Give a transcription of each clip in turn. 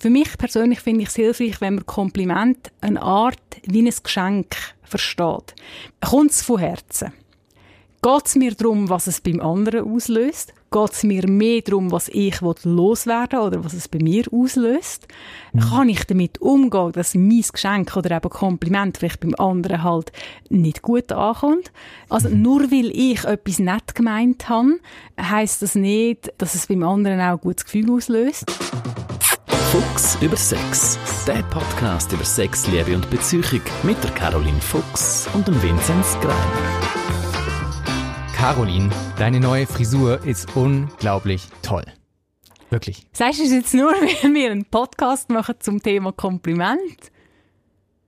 Für mich persönlich finde ich es hilfreich, wenn man Kompliment eine Art wie ein Geschenk versteht. Kommt es von Herzen? Geht es mir darum, was es beim anderen auslöst? Geht es mir mehr darum, was ich loswerden will oder was es bei mir auslöst? Mhm. Kann ich damit umgehen, dass mein Geschenk oder eben Kompliment vielleicht beim anderen halt nicht gut ankommt? Also mhm. nur weil ich etwas nett gemeint habe, heisst das nicht, dass es beim anderen auch ein gutes Gefühl auslöst. Fuchs über Sex. Der Podcast über Sex, Liebe und Beziehung mit der Caroline Fuchs und dem Vinzenz Greiner. Caroline, deine neue Frisur ist unglaublich toll. Wirklich. Sagst du es jetzt nur, weil wir einen Podcast machen zum Thema Kompliment?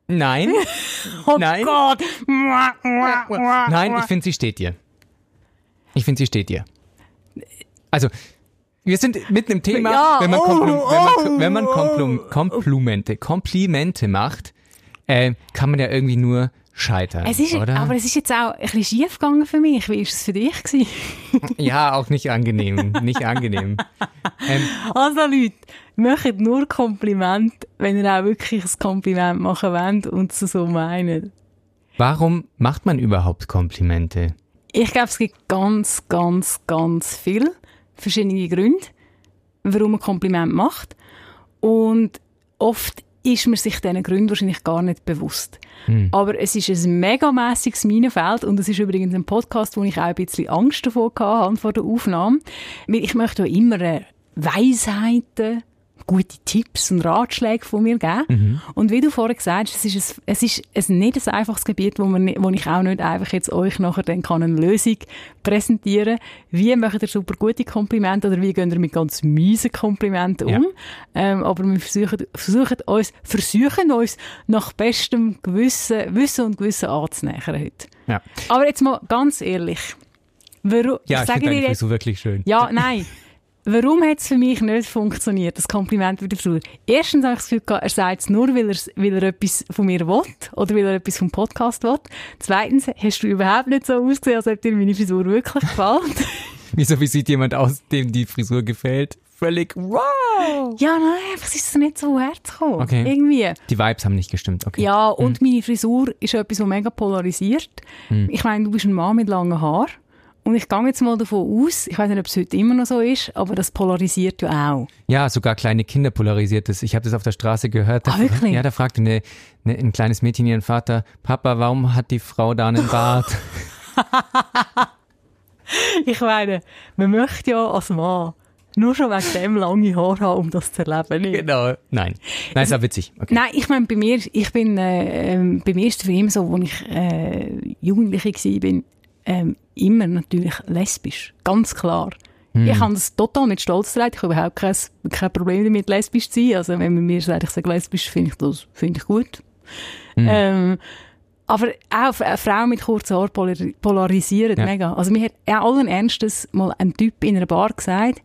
Nein. oh Nein. Gott. Nein, ich finde, sie steht dir. Ich finde, sie steht dir. Also, wir sind mitten im Thema, Ja, wenn man, oh, Komplu wenn man, oh, wenn man oh. Komplu Komplimente, Komplimente macht, äh, kann man ja irgendwie nur scheitern, Es ist, oder? aber es ist jetzt auch ein bisschen schief gegangen für mich. Wie war es für dich? Gewesen? ja, auch nicht angenehm, nicht angenehm. Ähm, Also Leute, macht nur Kompliment, wenn ihr auch wirklich ein Kompliment machen wollt und es so meint. warum macht man überhaupt Komplimente? Ich glaube, es gibt ganz, ganz, ganz viele verschiedene Gründe, warum man Kompliment macht. Und oft ist man sich diesen Gründen wahrscheinlich gar nicht bewusst. Aber es ist ein megamässiges Minenfeld und es ist übrigens ein Podcast, wo ich auch ein bisschen Angst davor hatte, vor der Aufnahme. Weil ich möchte ja immer Weisheiten, gute Tipps und Ratschläge von mir geben. Und wie du vorher gesagt hast, es ist, ein, es ist ein, nicht ein einfaches Gebiet, wo, man, nicht- wo ich auch nicht einfach jetzt euch nachher dann kann eine Lösung präsentieren Wie macht ihr super gute Komplimente oder wie gehen ihr mit ganz miesen Komplimenten um? Ja. Ähm, aber wir versuchen, versuchen, uns, versuchen uns nach bestem Gewissen, Wissen und Gewissen anzunähern heute. Ja, Aber jetzt mal ganz ehrlich. Warum, ja ich, sage finde dir deine jetzt, Frisur wirklich schön. ja, nein. Warum hat es für mich nicht funktioniert, das Kompliment mit der Frisur? Erstens habe ich das Gefühl, gehabt, er sagt es nur, weil, weil er etwas von mir will oder weil er etwas vom Podcast will. Zweitens hast du überhaupt nicht so ausgesehen, als ob dir meine Frisur wirklich gefällt. Wieso, wie sieht jemand aus, dem die Frisur gefällt? Völlig wow! ja, nein, einfach ist nicht so herzukommen. Okay. Irgendwie. Die Vibes haben nicht gestimmt, okay. Ja, und meine Frisur ist etwas, was mega polarisiert. Ich meine, du bist ein Mann mit langen Haaren. Und ich gehe jetzt mal davon aus, ich weiß nicht, ob es heute immer noch so ist, aber das polarisiert ja auch. Ja, sogar kleine Kinder polarisiert das. Ich habe das auf der Straße gehört. Da, Ah, wirklich? Ja, da fragte eine, eine, ein kleines Mädchen ihren Vater, Papa, warum hat die Frau da einen Bart? Ich meine, man möchte ja als Mann nur schon wegen dem lange Haare haben, um das zu erleben. Nicht? genau. Nein. Nein, ist ja witzig. Okay. Nein, ich meine, bei mir, ich bin, äh, ähm, bei mir ist es für immer so, als ich äh, Jugendliche war, bin, ähm, immer natürlich lesbisch. Ganz klar. Ich habe das total mit Stolz getragen. Ich habe überhaupt kein, kein Problem damit, lesbisch zu sein. Also, wenn man mir sagt, ich sage lesbisch, finde ich das, finde ich gut. Ähm, aber auch eine Frau mit kurzen Haaren polar polarisieren Ja. mega. Also mir hat ja allen Ernstes mal ein Typ in einer Bar gesagt,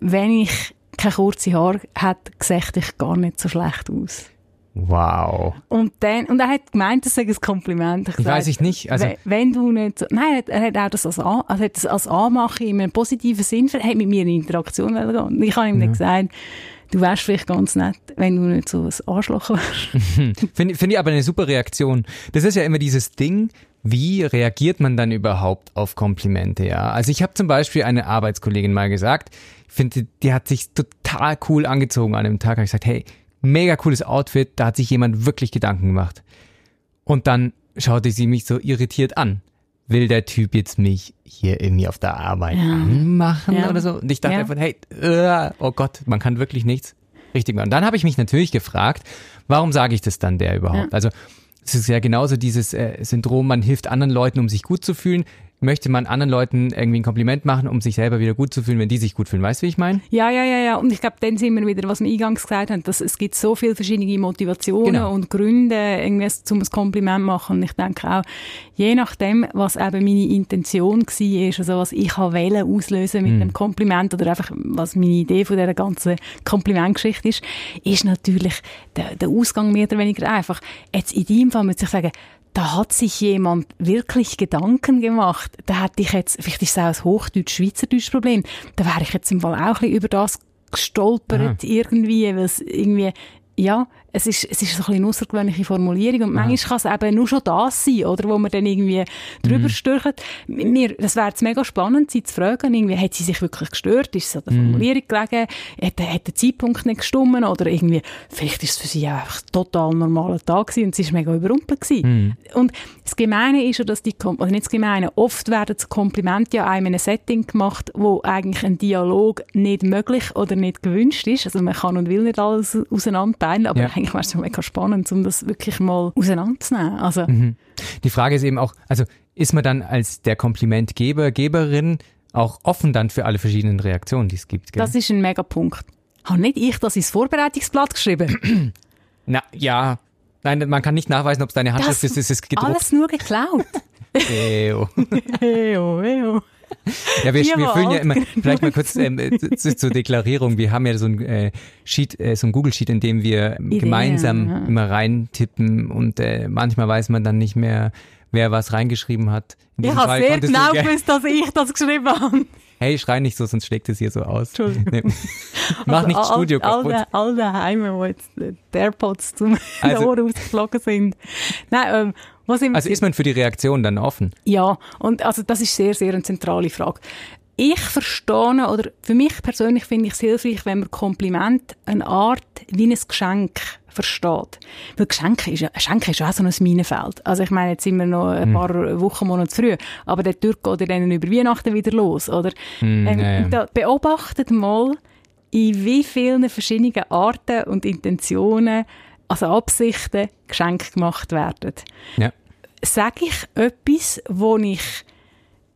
wenn ich keine kurze Haare hätte, sehe ich gar nicht so schlecht aus. Wow. Und dann, und er hat gemeint, das sei ein Kompliment. Ich Weiß ich nicht. Also, wenn, wenn du nicht so, nein, er hat, auch das als, An, also hat das als Anmachen in einem positiven Sinn, er hat mit mir in Interaktion gehen. Ich habe ihm dann gesagt, du wärst vielleicht ganz nett, wenn du nicht so ein Arschloch wärst. Finde find ich aber eine super Reaktion. Das ist ja immer dieses Ding, wie reagiert man dann überhaupt auf Komplimente, ja? Also ich habe zum Beispiel eine Arbeitskollegin mal gesagt, ich finde, die hat sich total cool angezogen an dem Tag. Habe ich gesagt, hey, mega cooles Outfit, da hat sich jemand wirklich Gedanken gemacht. Und dann schaute sie mich so irritiert an. Will der Typ jetzt mich hier irgendwie auf der Arbeit anmachen Ja. oder so? Und ich dachte Ja. einfach, hey, äh, oh Gott, man kann wirklich nichts richtig machen. Und dann habe ich mich natürlich gefragt, warum sage ich das dann der überhaupt? Also es ist ja genauso dieses äh, Syndrom, man hilft anderen Leuten, um sich gut zu fühlen. Möchte man anderen Leuten irgendwie ein Kompliment machen, um sich selber wieder gut zu fühlen, wenn die sich gut fühlen. Weißt du, wie ich meine? Ja, ja, ja, ja. Und ich glaube, dann sind wir wieder, was wir eingangs gesagt haben, dass es gibt so viele verschiedene Motivationen Genau. und Gründe, irgendwie zum ein Kompliment machen. Und ich denke auch, je nachdem, was eben meine Intention war, also was ich wollen auslösen mit dem Kompliment oder einfach, was meine Idee von dieser ganzen Komplimentgeschichte ist, ist natürlich der, der Ausgang mehr oder weniger einfach. Jetzt in deinem Fall muss ich sagen, da hat sich jemand wirklich Gedanken gemacht. Da hätte ich jetzt, vielleicht ist es auch ein Hochdeutsch-Schweizerdeutsch Problem, da wäre ich jetzt im Fall auch ein bisschen über das gestolpert irgendwie, weil es irgendwie ja, es ist, es ist so ein bisschen eine außergewöhnliche Formulierung und manchmal kann es eben nur schon das sein, oder, wo man dann irgendwie drüber mhm. stürchen. Mir, das wäre mega spannend, sie zu fragen, irgendwie, hat sie sich wirklich gestört? Ist es an der mhm. Formulierung gelegen? Hat, hat der Zeitpunkt nicht gestimmt? Oder irgendwie, vielleicht ist es für sie auch einfach total normaler Tag gewesen und sie ist mega überrumpelt gewesen. Mhm. Und das Gemeine ist ja, dass die, oder nicht das Gemeine, oft werden das Komplimente ja einem in einem Setting gemacht, wo eigentlich ein Dialog nicht möglich oder nicht gewünscht ist. Also man kann und will nicht alles auseinanderteilen, aber ja eigentlich wäre es mega spannend, um das wirklich mal auseinanderzunehmen. Also. Mhm. Die Frage ist eben auch, also ist man dann als der Komplimentgeber, Geberin auch offen dann für alle verschiedenen Reaktionen, die es gibt? Gell? Das ist ein mega Punkt. Habe nicht ich das ins Vorbereitungsblatt geschrieben? Na, ja. Nein, man kann nicht nachweisen, ob es deine Handschrift das ist. Es ist gedruckt. Alles nur geklaut. Eo. Eo, eo. Ja, wir, wir füllen ja immer, vielleicht mal kurz ähm, zu, zur Deklarierung. Wir haben ja so ein äh, Sheet, äh, so ein Google-Sheet, in dem wir Ideen, gemeinsam ja. immer reintippen und äh, manchmal weiß man dann nicht mehr, wer was reingeschrieben hat. In ich habe sehr genau gewusst, dass ich das geschrieben habe. Hey, schrei nicht so, sonst schlägt es hier so aus. Entschuldigung. Nee. Mach also, nicht Studio all, kaputt. All daheim, wo jetzt die AirPods zum also, Ohr rausgeflogen sind. Nein, ähm, also ist man für die Reaktion dann offen? Ja, und also das ist sehr, sehr eine zentrale Frage. Ich verstehe, oder für mich persönlich finde ich es hilfreich, wenn man Kompliment eine Art wie ein Geschenk versteht. Weil Geschenke ist, Geschenke ist auch so ein Minenfeld. Also ich meine, jetzt sind wir noch ein hm. paar Wochen, Monate früh, aber der Türk geht dann über Weihnachten wieder los, oder? Mm, ähm, ja, ja. beobachtet mal, in wie vielen verschiedenen Arten und Intentionen also Absichten, Geschenke gemacht werden. Ja. Sage ich etwas, wo ich,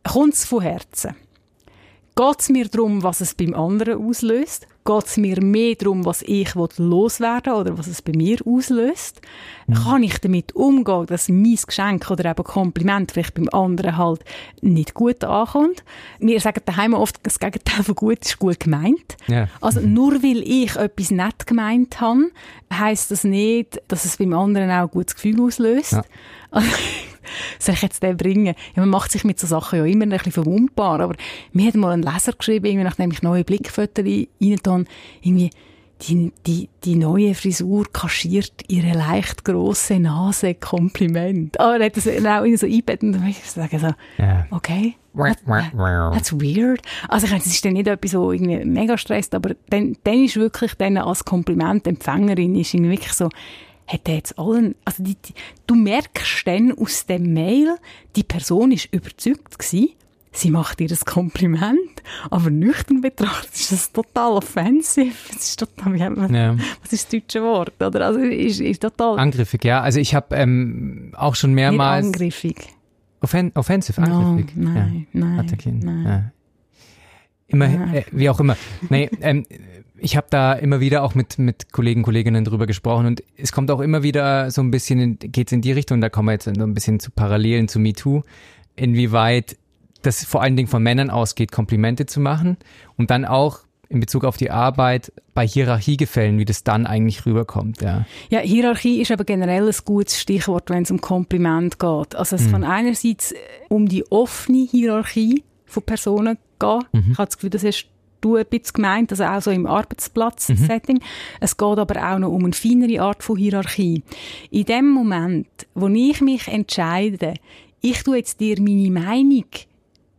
kommt es von Herzen? Geht es mir darum, was es beim anderen auslöst? Geht es mir mehr darum, was ich loswerden will oder was es bei mir auslöst? Mhm. Kann ich damit umgehen, dass mein Geschenk oder eben Kompliment vielleicht beim anderen halt nicht gut ankommt? Wir sagen daheim oft, das Gegenteil von gut ist gut gemeint. Ja. Also mhm. nur weil ich etwas nett gemeint habe, heisst das nicht, dass es beim anderen auch ein gutes Gefühl auslöst. Ja. soll ich jetzt den bringen? Ja, man macht sich mit so Sachen ja immer ein bisschen verwundbar, aber mir hat mal ein Leser geschrieben, irgendwie, nachdem ich neue Blickfotos reingetan irgendwie, die, die, die neue Frisur kaschiert ihre leicht große Nase Kompliment. Aber er hat das auch in so einbettet und ich sage so, okay, that, that's weird. Also ich meine, es ist dann nicht etwas, so irgendwie mega stresst, aber dann, dann ist wirklich dann als Komplimentempfängerin ist irgendwie wirklich so, hat er jetzt allen, also die, die, du merkst dann aus dem Mail, die Person ist überzeugt gewesen, sie macht ihr das Kompliment, aber nüchtern betrachtet ist das total offensiv. Das ist total, wie ja. was ist das deutsche Wort? Oder? Also ist, ist total... Angriffig, ja. Also ich habe ähm, auch schon mehrmals... Nicht angriffig. Offen offensiv, angriffig. No, nein, ja. nein, nein. Ja. Immer, äh, wie auch immer. Nee, ähm, ich habe da immer wieder auch mit, mit Kollegen, Kolleginnen drüber gesprochen und es kommt auch immer wieder so ein bisschen, in, geht's in die Richtung, da kommen wir jetzt so ein bisschen zu Parallelen zu MeToo, inwieweit das vor allen Dingen von Männern ausgeht, Komplimente zu machen und dann auch in Bezug auf die Arbeit bei Hierarchiegefällen, wie das dann eigentlich rüberkommt. Ja, ja Hierarchie ist aber generell ein gutes Stichwort, wenn es um Kompliment geht. Also es hm. kann einerseits um die offene Hierarchie von Personen gehen. Mhm. Ich habe das Gefühl, das hast du ein bisschen gemeint, also auch so im Arbeitsplatz-Setting. Mhm. Es geht aber auch noch um eine feinere Art von Hierarchie. In dem Moment, wo ich mich entscheide, ich tue jetzt dir meine Meinung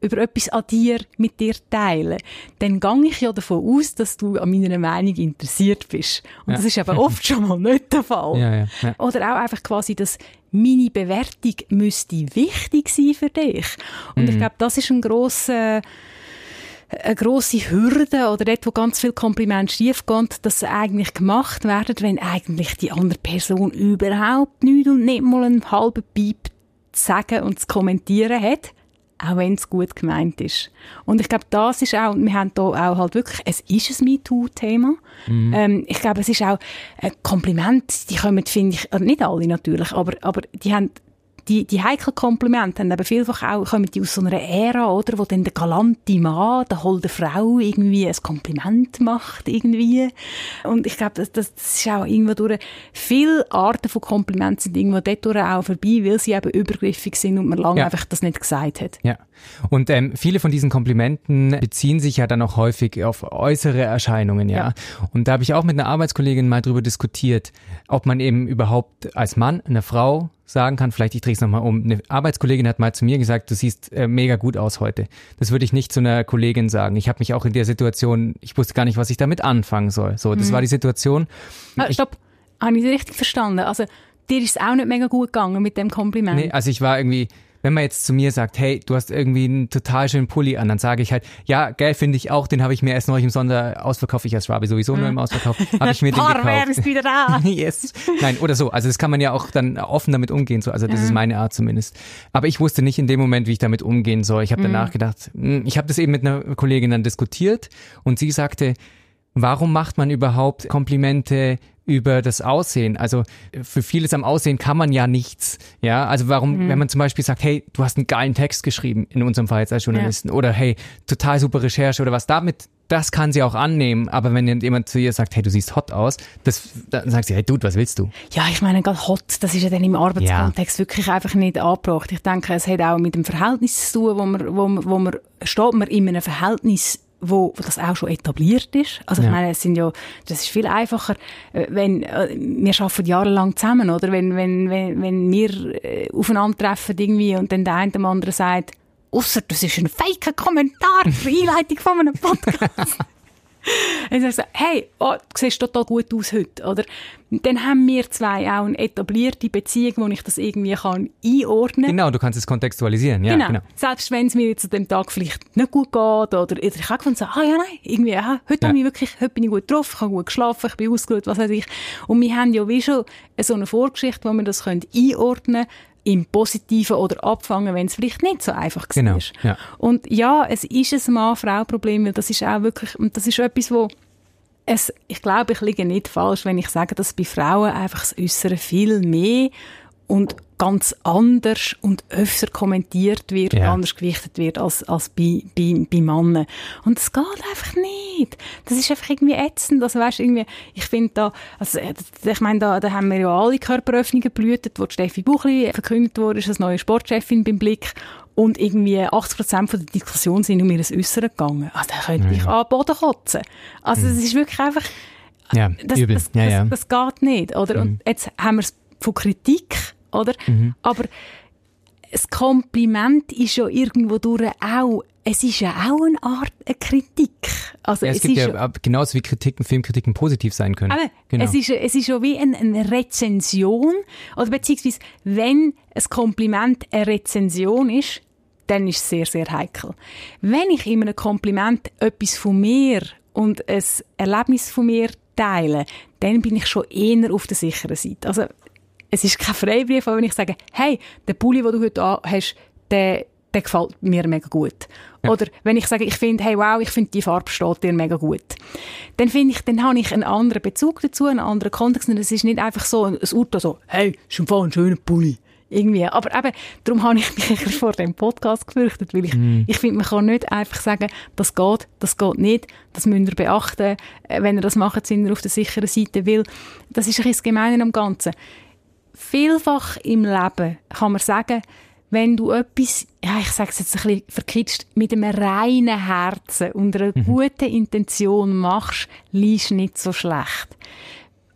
über etwas an dir mit dir teilen, dann gehe ich ja davon aus, dass du an meiner Meinung interessiert bist. Und ja. das ist aber oft schon mal nicht der Fall. Ja, ja, Oder auch einfach quasi, dass meine Bewertung müsste wichtig sein für dich. Und mhm. ich glaube, das ist ein grosser eine grosse Hürde oder dort, wo ganz viel Kompliment schiefgehen, dass sie eigentlich gemacht werden, wenn eigentlich die andere Person überhaupt nichts und nicht mal einen halben Piep zu sagen und zu kommentieren hat, auch wenn es gut gemeint ist. Und ich glaube, das ist auch, wir haben da auch halt wirklich, es ist ein MeToo-Thema. Mhm. Ähm, ich glaube, es ist auch ein Kompliment, die kommen, finde ich, also nicht alle natürlich, aber, aber die haben die, die heiklen Komplimente haben eben vielfach auch, kommen die aus so einer Ära, oder, wo dann der galante Mann, der holde Frau irgendwie ein Kompliment macht, irgendwie. Und ich glaube, das, das, ist auch irgendwo durch, viele Arten von Komplimenten sind irgendwo dort auch vorbei, weil sie eben übergriffig sind und man lange ja. einfach das nicht gesagt hat. Ja. Und ähm, viele von diesen Komplimenten beziehen sich ja dann auch häufig auf äußere Erscheinungen, ja. ja. Und da habe ich auch mit einer Arbeitskollegin mal drüber diskutiert, ob man eben überhaupt als Mann, eine Frau sagen kann, vielleicht ich drehe es nochmal um. Eine Arbeitskollegin hat mal zu mir gesagt, du siehst äh, mega gut aus heute. Das würde ich nicht zu einer Kollegin sagen. Ich habe mich auch in der Situation, ich wusste gar nicht, was ich damit anfangen soll. So, das mhm. war die Situation. Ah, stopp, habe ich richtig verstanden? Also dir ist es auch nicht mega gut gegangen mit dem Kompliment? Nee, also ich war irgendwie wenn man jetzt zu mir sagt, hey, du hast irgendwie einen total schönen Pulli an, dann sage ich halt, ja, geil finde ich auch, den habe ich mir erst neulich im Sonderausverkauf, ich als Rabi sowieso nur im Ausverkauf, habe ich mir den gekauft. ist wieder da. yes. Nein, oder so. Also das kann man ja auch dann offen damit umgehen, so. Also das ist meine Art zumindest. Aber ich wusste nicht in dem Moment, wie ich damit umgehen soll. Ich habe mhm. danach gedacht, hm, ich habe das eben mit einer Kollegin dann diskutiert und sie sagte, warum macht man überhaupt Komplimente über das Aussehen. Also für vieles am Aussehen kann man ja nichts. Ja, also warum, mhm. wenn man zum Beispiel sagt, hey, du hast einen geilen Text geschrieben, in unserem Fall jetzt als Journalisten, ja. oder hey, total super Recherche oder was damit, das kann sie auch annehmen. Aber wenn jemand zu ihr sagt, hey, du siehst hot aus, das, dann sagt sie, hey, Dude, was willst du? Ja, ich meine, gerade hot, das ist ja dann im Arbeitskontext ja. wirklich einfach nicht angebracht. Ich denke, es hat auch mit dem Verhältnis zu tun, wo man, wo man, wo man steht man in einem Verhältnis wo, wo das auch schon etabliert ist. Also ich meine, es sind ja, das ist viel einfacher, äh, wenn äh, wir arbeiten jahrelang zusammen, oder wenn wenn wenn wenn wir äh, aufeinandertreffen irgendwie und dann der eine dem anderen sagt, außer das ist ein fake Kommentar für Einleitung von einem Podcast. Und dann sagt hey, oh, du siehst total gut aus heute, oder? Dann haben wir zwei auch eine etablierte Beziehung, wo ich das irgendwie kann einordnen kann. Genau, du kannst es kontextualisieren, ja. Genau. genau. Selbst wenn es mir jetzt an dem Tag vielleicht nicht gut geht, oder ich habe gefunden, ah ja, nein, irgendwie, aha, heute, ja. ich wirklich, heute bin ich gut drauf, ich habe gut geschlafen, ich bin ausgeruht, was weiß ich. Und wir haben ja wie schon so eine Vorgeschichte, wo wir das können einordnen können, im Positiven oder abfangen, wenn es vielleicht nicht so einfach genau, ist. Ja. Und ja, es ist ein Mann-Frau-Problem, weil das ist auch wirklich, und das ist etwas, wo es, ich glaube, ich liege nicht falsch, wenn ich sage, dass bei Frauen einfach das Äußere viel mehr und ganz anders und öfter kommentiert wird ja. anders gewichtet wird als, als bei, bei, bei Männern. Und das geht einfach nicht. Das ist einfach irgendwie ätzend. Also weißt, irgendwie, ich finde da, also, äh, ich meine, da, da haben wir ja alle Körperöffnungen blühtet, wo Steffi Buchli verkündet wurde, ist als neue Sportchefin beim Blick. Und irgendwie 80 Prozent der Diskussion sind um ihr Äußere gegangen. Also da könnte ich ja. an den Boden kotzen. Also es mhm. ist wirklich einfach, ja, das, übel. Das, ja, das, ja. das, geht nicht, oder? Mhm. Und jetzt haben wir es von Kritik oder? Mhm. Aber das Kompliment ist ja irgendwo durch auch, es ist ja auch eine Art eine Kritik. Also ja, es, es gibt ja, genauso wie Kritiken, Filmkritiken positiv sein können. Aber genau. es ist, es ist ja wie eine, eine Rezension, oder beziehungsweise, wenn ein Kompliment eine Rezension ist, dann ist es sehr, sehr heikel. Wenn ich in einem Kompliment etwas von mir und ein Erlebnis von mir teile, dann bin ich schon eher auf der sicheren Seite. Also es ist kein Freibrief, aber wenn ich sage, hey, der Pulli, den du heute hast, der, der gefällt mir mega gut. Ja. Oder wenn ich sage, ich finde, hey, wow, ich finde, die Farbe steht dir mega gut. Dann finde ich, dann habe ich einen anderen Bezug dazu, einen anderen Kontext. Und es ist nicht einfach so ein Urteil so, hey, ist ein schöner Pulli. Irgendwie. Aber eben, darum habe ich mich vor dem Podcast gefürchtet, weil ich, mm. ich finde, man kann nicht einfach sagen, das geht, das geht nicht, das müsst ihr beachten. Äh, wenn ihr das macht, sind ihr auf der sicheren Seite, weil das ist ein bisschen das Gemeine am Ganzen vielfach im Leben kann man sagen, wenn du etwas, ja, ich sage es jetzt ein bisschen verkitscht, mit einem reinen Herzen und einer mhm. guten Intention machst, liest nicht so schlecht.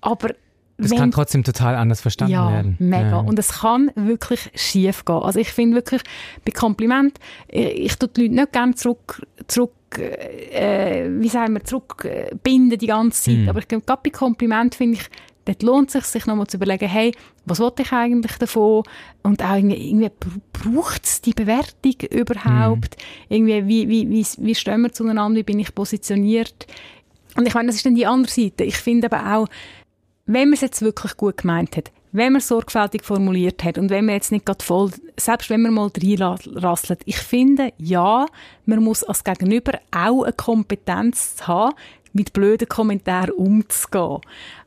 Aber das wenn, kann trotzdem total anders verstanden ja, werden. Mega. Ja. Und es kann wirklich schief gehen. Also ich finde wirklich, bei Kompliment, ich, ich tue die Leute nicht gerne zurück, zurück äh, wie sagen wir, zurückbinden die ganze Zeit. Mhm. Aber ich glaube, gerade bei Kompliment finde ich, dort lohnt es sich, sich nochmal zu überlegen, hey, was wollte ich eigentlich davon? Und auch irgendwie, irgendwie braucht es die Bewertung überhaupt? Mm. Irgendwie, wie, wie, wie, wie stehen wir zueinander? Wie bin ich positioniert? Und ich meine, das ist dann die andere Seite. Ich finde aber auch, wenn man es jetzt wirklich gut gemeint hat, wenn man sorgfältig formuliert hat und wenn man jetzt nicht gerade voll, selbst wenn man mal reinrasselt, ich finde, ja, man muss als Gegenüber auch eine Kompetenz haben, mit blöden Kommentaren umzugehen.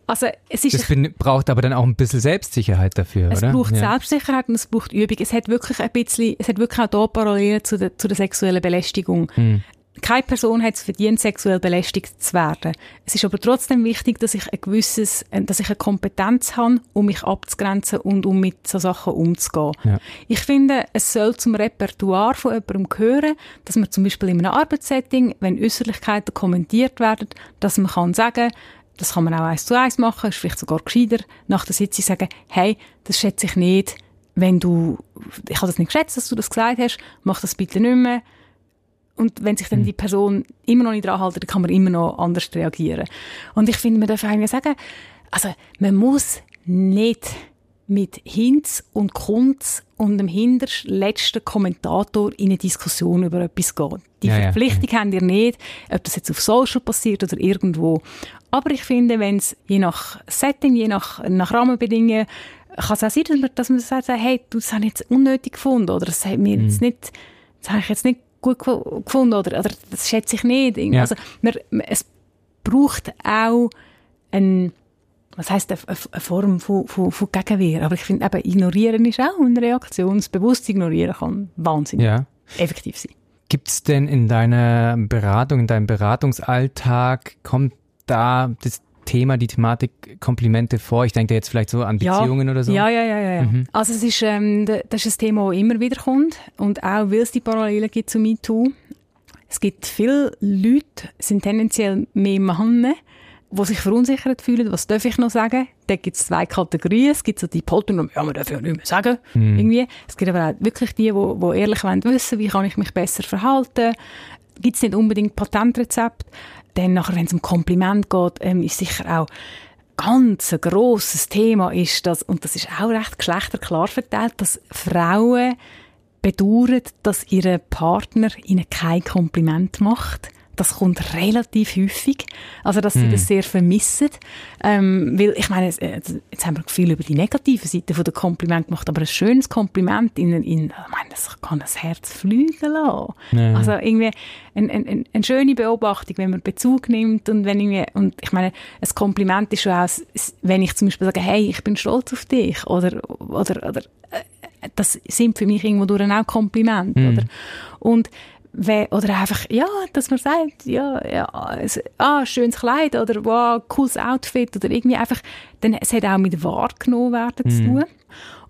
Also, es ist das braucht aber dann auch ein bisschen Selbstsicherheit dafür, es oder? Es braucht ja. Selbstsicherheit und es braucht Übung. Es hat wirklich ein bisschen, es hat wirklich auch da Parallelen zu der, zu der sexuellen Belästigung. Hm. keine Person hat es verdient, sexuell belästigt zu werden. Es ist aber trotzdem wichtig, dass ich ein gewisses, äh, dass ich eine Kompetenz habe, um mich abzugrenzen und um mit so Sachen umzugehen. Ja. Ich finde, es soll zum Repertoire von jemandem gehören, dass man zum Beispiel in einem Arbeitssetting, wenn Äußerlichkeiten kommentiert werden, dass man kann sagen, das kann man auch eins zu eins machen, ist vielleicht sogar gescheiter, nach der Sitzung sagen, hey, das schätze ich nicht, wenn du, ich habe das nicht geschätzt, dass du das gesagt hast, mach das bitte nicht mehr. Und wenn sich dann die Person immer noch nicht dran hält, dann kann man immer noch anders reagieren. Und ich finde, man darf eigentlich sagen, also, man muss nicht mit Hinz und Kunz und dem hinterst letzten Kommentator in eine Diskussion über etwas gehen. Die Ja, ja, Verpflichtung habt ihr nicht, ob das jetzt auf Social passiert oder irgendwo. Aber ich finde, wenn es je nach Setting, je nach, nach Rahmenbedingungen, kann es auch sein, dass man, dass man sagt, hey, du, das habe ich jetzt unnötig gefunden oder das hat mir jetzt nicht, das habe ich jetzt nicht gut gefu- gefunden oder, oder das schätze ich nicht. Ja. Also, man, es braucht auch ein, was heisst eine, eine Form von, von, von Gegenwehr. Aber ich finde eben, ignorieren ist auch eine Reaktion. Das bewusste Ignorieren kann wahnsinnig Ja. effektiv sein. Gibt es denn in deiner Beratung, in deinem Beratungsalltag, kommt da das Thema, die Thematik Komplimente vor? Ich denke jetzt vielleicht so an Beziehungen oder so. Ja, ja, ja, ja. ja. Mhm. Also es ist, ähm, das ist ein Thema, das immer wieder kommt und auch, weil es die Parallelen gibt zu MeToo. Es gibt viele Leute, sind tendenziell mehr Männer, die sich verunsichert fühlen, was darf ich noch sagen? Da gibt es zwei Kategorien. Es gibt so die Poltern, ja, man darf ja nicht mehr sagen, irgendwie. Es gibt aber auch wirklich die, die, die ehrlich wollen wissen, wie kann ich mich besser verhalten. Gibt es nicht unbedingt Patentrezept. Dann nachher, wenn es um Kompliment geht, ähm, ist sicher auch ganz ein grosses Thema ist das, und das ist auch recht geschlechterklar verteilt, dass Frauen bedauern, dass ihr Partner ihnen kein Kompliment macht. Das kommt relativ häufig. Also, dass sie das sehr vermissen. Ähm, weil, ich meine, äh, jetzt haben wir viel über die negative Seite von der Kompliment gemacht, aber ein schönes Kompliment in, in, ich meine, das kann das Herz fliegen lassen. Ja. Also, irgendwie eine ein, ein, eine schöne Beobachtung, wenn man Bezug nimmt und wenn irgendwie, und ich meine, ein Kompliment ist schon auch, wenn ich zum Beispiel sage, hey, ich bin stolz auf dich, oder, oder, oder, äh, das sind für mich irgendwo durch auch Komplimente, Mhm. oder? Und, oder einfach, ja, dass man sagt, ja, ja, ah, schönes Kleid, oder wow, cooles Outfit, oder irgendwie einfach, dann, es hat auch mit wahrgenommen werden zu tun.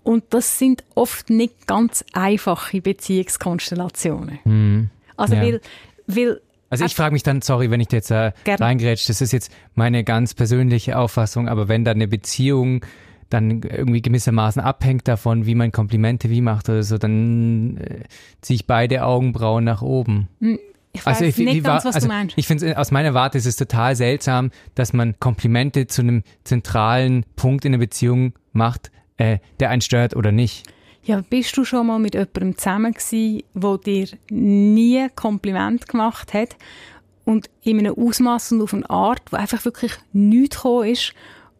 Und das sind oft nicht ganz einfache Beziehungskonstellationen. Mhm. Also, Ja. weil, weil Also ich frage mich dann, sorry, wenn ich dir jetzt äh, Gerne. reingrätsch, das ist jetzt meine ganz persönliche Auffassung, aber wenn da eine Beziehung dann irgendwie gewissermaßen abhängt davon, wie man Komplimente wie macht oder so, dann äh, ziehe ich beide Augenbrauen nach oben. ich weiß ich, nicht ganz, was also du meinst. Ich finde, aus meiner Warte ist es total seltsam, dass man Komplimente zu einem zentralen Punkt in einer Beziehung macht, äh, der einen stört oder nicht. Ja, bist du schon mal mit jemandem zusammen gewesen, der dir nie Kompliment gemacht hat und in einem Ausmaß und auf eine Art, wo einfach wirklich nichts gekommen ist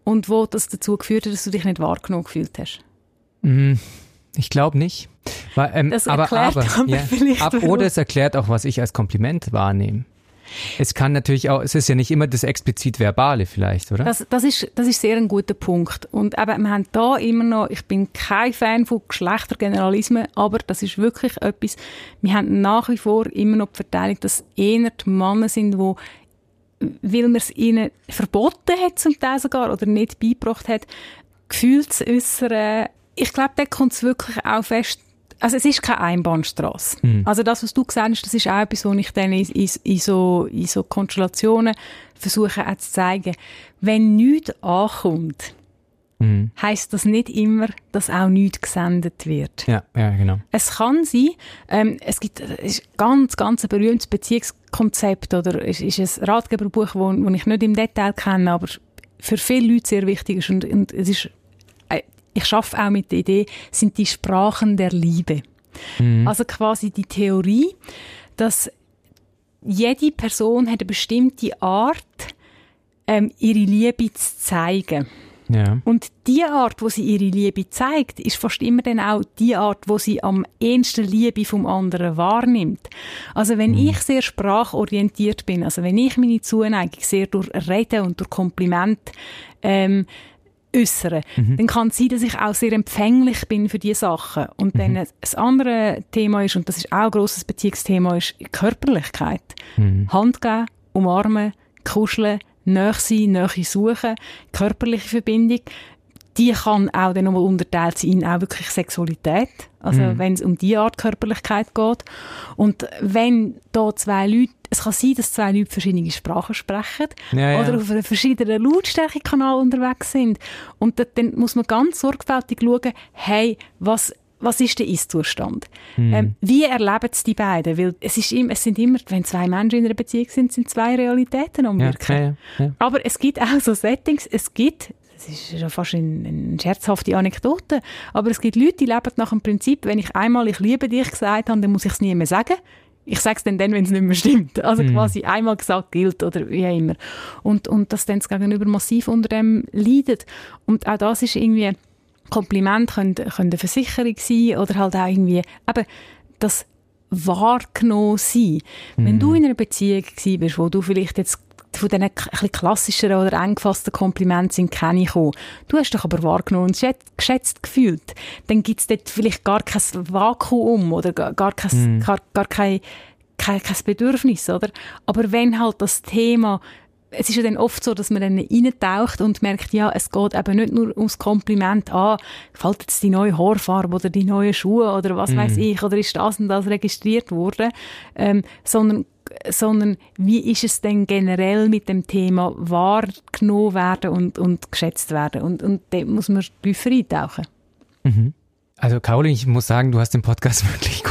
und wo das dazu geführt hat, dass du dich nicht wahrgenommen gefühlt hast? Mhm. Ich glaube nicht. Weil, ähm, Das aber, erklärt aber, aber ja, vielleicht, ab, oder es erklärt auch, was ich als Kompliment wahrnehme. Es kann natürlich auch, es ist ja nicht immer das explizit Verbale vielleicht, oder? Das, das, ist, das ist sehr ein guter Punkt. Und eben, wir haben da immer noch, ich bin kein Fan von Geschlechtergeneralismen, aber das ist wirklich etwas, wir haben nach wie vor immer noch die Verteilung, dass eher die Männer sind, die weil man es ihnen verboten hat zum Teil sogar oder nicht beigebracht hat, Gefühl zu äußern. Ich glaube, da kommt es wirklich auch fest, also es ist keine Einbahnstraße. Also das, was du gesagt hast, das ist auch etwas, was ich dann in, in, in, so, in so Konstellationen versuche auch zu zeigen. Wenn nichts ankommt, Mhm. heisst das nicht immer, dass auch nichts gesendet wird. Ja, ja, genau. Es kann sein, ähm, es gibt es ist ein ganz, ganz ein berühmtes Beziehungskonzept oder es ist ein Ratgeberbuch, wo, wo ich nicht im Detail kenne, aber für viele Leute sehr wichtig ist und, und es ist, äh, ich schaffe auch mit der Idee, sind die Sprachen der Liebe. Also quasi die Theorie, dass jede Person hat eine bestimmte Art, ähm, ihre Liebe zu zeigen. Ja. Und die Art, wo sie ihre Liebe zeigt, ist fast immer dann auch die Art, wo sie am ehesten Liebe vom anderen wahrnimmt. Also wenn ich sehr sprachorientiert bin, also wenn ich meine Zuneigung sehr durch Reden und durch Kompliment ähm, äußere, mhm. dann kann es sein, dass ich auch sehr empfänglich bin für diese Sachen. Und mhm. dann das andere Thema ist, und das ist auch ein grosses Beziehungsthema, ist Körperlichkeit. Mhm. Hand geben, umarmen, kuscheln, Nähe sein, Nähe suchen, körperliche Verbindung die kann auch dann nochmal unterteilt sein in auch wirklich Sexualität. Also mhm. wenn es um die Art Körperlichkeit geht. Und wenn da zwei Leute, es kann sein, dass zwei Leute verschiedene Sprachen sprechen ja, oder ja. auf einem verschiedenen Lautstärkekanal unterwegs sind. Und dann muss man ganz sorgfältig schauen, hey, was was ist der Ist-Zustand? Mhm. Ähm, wie erleben es die beiden? Weil es, ist immer, es sind immer, wenn zwei Menschen in einer Beziehung sind, sind zwei Realitäten am Wirken. Ja, ja, Aber es gibt auch so Settings, es gibt das ist schon fast eine, eine scherzhafte Anekdote, aber es gibt Leute, die leben nach dem Prinzip, wenn ich einmal «Ich liebe dich» gesagt habe, dann muss ich es nie mehr sagen. Ich sage es dann, dann wenn es nicht mehr stimmt. Also mm. quasi einmal gesagt gilt oder wie auch immer. Und, und dass dann das Gegenüber massiv unter dem leidet. Und auch das ist irgendwie, Kompliment können, können eine Versicherung sein oder halt auch irgendwie, eben, das wahrgenommen sein. Mm. Wenn du in einer Beziehung bist, wo du vielleicht jetzt von diesen klassischeren oder eng gefassten Komplimenten sind keine gekommen. Du hast dich aber wahrgenommen und geschätzt gefühlt. Dann gibt es dort vielleicht gar kein Vakuum oder gar, kein, mm. gar, gar kein, kein, kein Bedürfnis, oder? Aber wenn halt das Thema es ist ja dann oft so, dass man dann reintaucht und merkt, ja, es geht eben nicht nur ums Kompliment an, gefällt jetzt die neue Haarfarbe oder die neuen Schuhe oder was mm. weiß ich, oder ist das und das registriert worden, ähm, sondern sondern wie ist es denn generell mit dem Thema wahrgenommen werden und, und geschätzt werden? Und, und da muss man tiefer eintauchen. Mhm. Also Caroline, ich muss sagen, du hast den Podcast wirklich.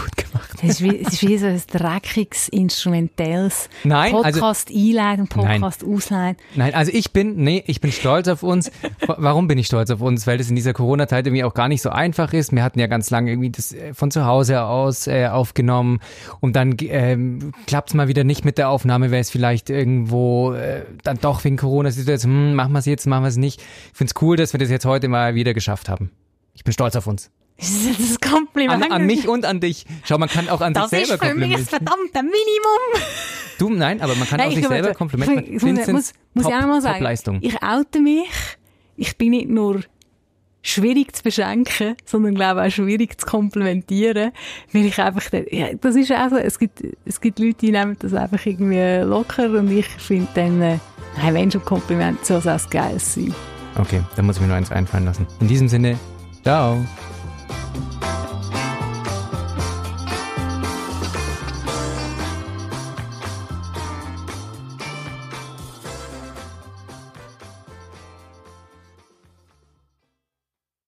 Es ist wie, es ist wie so ein dreckiges, instrumentelles nein, also Podcast also, einleiten, Podcast nein. ausleiten. Nein, also ich bin, nee, ich bin stolz auf uns. Warum bin ich stolz auf uns? Weil das in dieser Corona-Zeit irgendwie auch gar nicht so einfach ist. Wir hatten ja ganz lange irgendwie das äh, von zu Hause aus äh, aufgenommen und dann ähm, klappt es mal wieder nicht mit der Aufnahme, weil es vielleicht irgendwo äh, dann doch wegen Corona-Situation, hm, machen wir es jetzt, machen wir es nicht. Ich finde es cool, dass wir das jetzt heute mal wieder geschafft haben. Ich bin stolz auf uns. Das ist ein Kompliment. An, an, mich und an dich. Schau, man kann auch an das sich selber Komplimente. Das ist für mich das verdammte Minimum. Du, nein, aber man kann nein, auch sich selber Komplimente machen. Ich, muss, muss, muss ich auch mal sagen, ich oute mich. Ich bin nicht nur schwierig zu beschenken, sondern glaube auch schwierig zu komplimentieren, weil ich einfach, ja, das ist auch so, es gibt, es gibt Leute, die nehmen das einfach irgendwie locker und ich finde dann, äh, nein, wenn schon Kompliment, soll es auch geil sein. Okay, dann muss ich mir nur eins einfallen lassen. In diesem Sinne, ciao. thank you